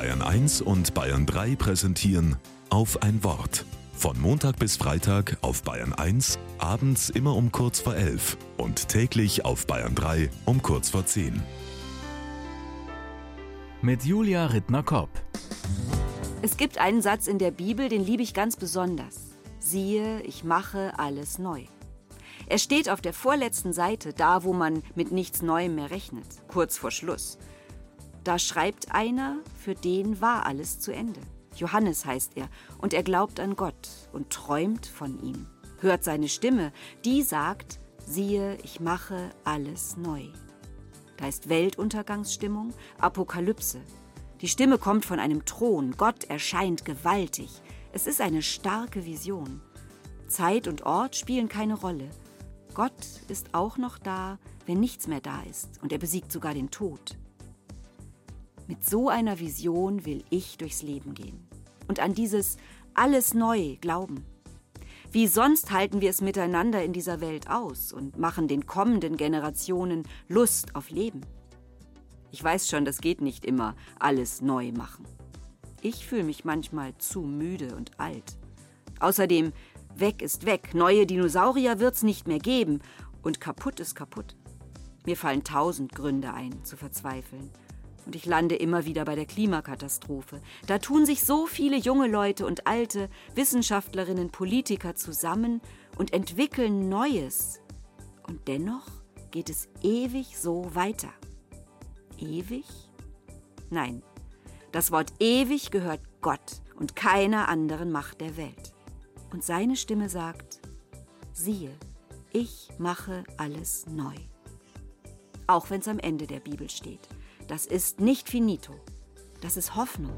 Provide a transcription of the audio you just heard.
Bayern 1 und Bayern 3 präsentieren auf ein Wort. Von Montag bis Freitag auf Bayern 1, abends immer um kurz vor 11 und täglich auf Bayern 3 um kurz vor 10. Mit Julia Rittner-Kopp. Es gibt einen Satz in der Bibel, den liebe ich ganz besonders. Siehe, ich mache alles neu. Er steht auf der vorletzten Seite, da wo man mit nichts Neuem mehr rechnet, kurz vor Schluss. Da schreibt einer, für den war alles zu Ende. Johannes heißt er, und er glaubt an Gott und träumt von ihm. Hört seine Stimme, die sagt, siehe, ich mache alles neu. Da ist Weltuntergangsstimmung, Apokalypse. Die Stimme kommt von einem Thron, Gott erscheint gewaltig. Es ist eine starke Vision. Zeit und Ort spielen keine Rolle. Gott ist auch noch da, wenn nichts mehr da ist, und er besiegt sogar den Tod. Mit so einer Vision will ich durchs Leben gehen und an dieses alles neu glauben. Wie sonst halten wir es miteinander in dieser Welt aus und machen den kommenden Generationen Lust auf Leben. Ich weiß schon, das geht nicht immer, alles neu machen. Ich fühle mich manchmal zu müde und alt. Außerdem, weg ist weg, neue Dinosaurier wird's nicht mehr geben und kaputt ist kaputt. Mir fallen tausend Gründe ein, zu verzweifeln. Und ich lande immer wieder bei der Klimakatastrophe. Da tun sich so viele junge Leute und alte Wissenschaftlerinnen, Politiker zusammen und entwickeln Neues. Und dennoch geht es ewig so weiter. Ewig? Nein, das Wort ewig gehört Gott und keiner anderen Macht der Welt. Und seine Stimme sagt, siehe, ich mache alles neu. Auch wenn es am Ende der Bibel steht. Das ist nicht finito. Das ist Hoffnung.